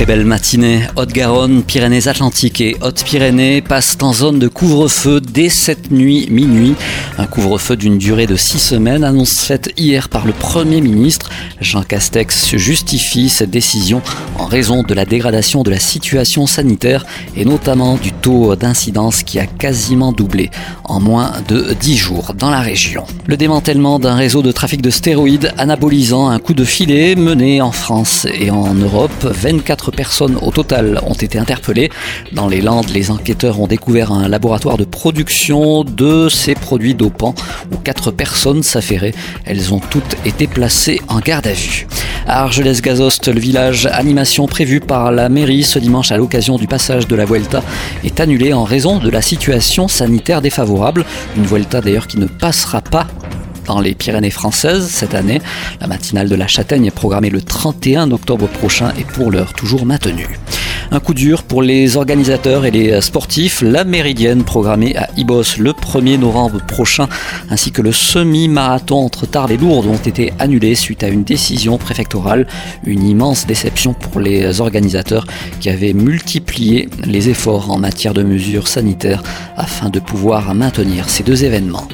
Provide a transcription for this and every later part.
Très belle matinée. Haute-Garonne, Pyrénées-Atlantiques et Haute-Pyrénées passent en zone de couvre-feu dès cette nuit minuit. Un couvre-feu d'une durée de six semaines, annonce hier par le Premier ministre. Jean Castex justifie cette décision en raison de la dégradation de la situation sanitaire et notamment du taux d'incidence qui a quasiment doublé en moins de dix jours dans la région. Le démantèlement d'un réseau de trafic de stéroïdes anabolisant un coup de filet mené en France et en Europe. 24 personnes au total ont été interpellées. Dans les Landes, les enquêteurs ont découvert un laboratoire de production de ces produits dopants où quatre personnes s'affairaient. Elles ont toutes été placées en garde à vue. À Argelès-Gazost, le village animation prévu par la mairie ce dimanche à l'occasion du passage de la Vuelta est annulé en raison de la situation sanitaire défavorable. Une Vuelta d'ailleurs qui ne passera pas dans les Pyrénées françaises cette année. La matinale de la Châtaigne est programmée le 31 octobre prochain et pour l'heure toujours maintenue. Un coup dur pour les organisateurs et les sportifs. La Méridienne programmée à Ibos le 1er novembre prochain ainsi que le semi-marathon entre Tarbes et Lourdes ont été annulés suite à une décision préfectorale. Une immense déception pour les organisateurs qui avaient multiplié les efforts en matière de mesures sanitaires afin de pouvoir maintenir ces deux événements.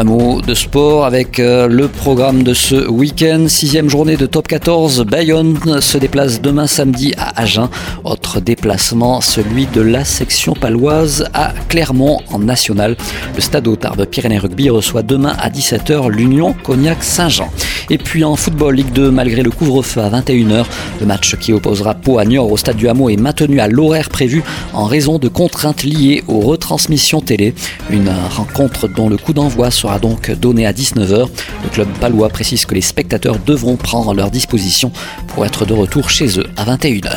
Un mot de sport avec euh, le programme de ce week-end. Sixième journée de top 14. Bayonne se déplace demain samedi à Agen. Autre déplacement, celui de la section paloise à Clermont en national. Le stade Tarbes Pyrénées Rugby reçoit demain à 17h l'Union Cognac-Saint-Jean. Et puis en football Ligue 2, malgré le couvre-feu à 21h, le match qui opposera Pau à Niort au stade du Hameau est maintenu à l'horaire prévu en raison de contraintes liées aux retransmissions télé. Une rencontre dont le coup d'envoi sera donc donné à 19h. Le club palois précise que les spectateurs devront prendre leur disposition pour être de retour chez eux à 21h.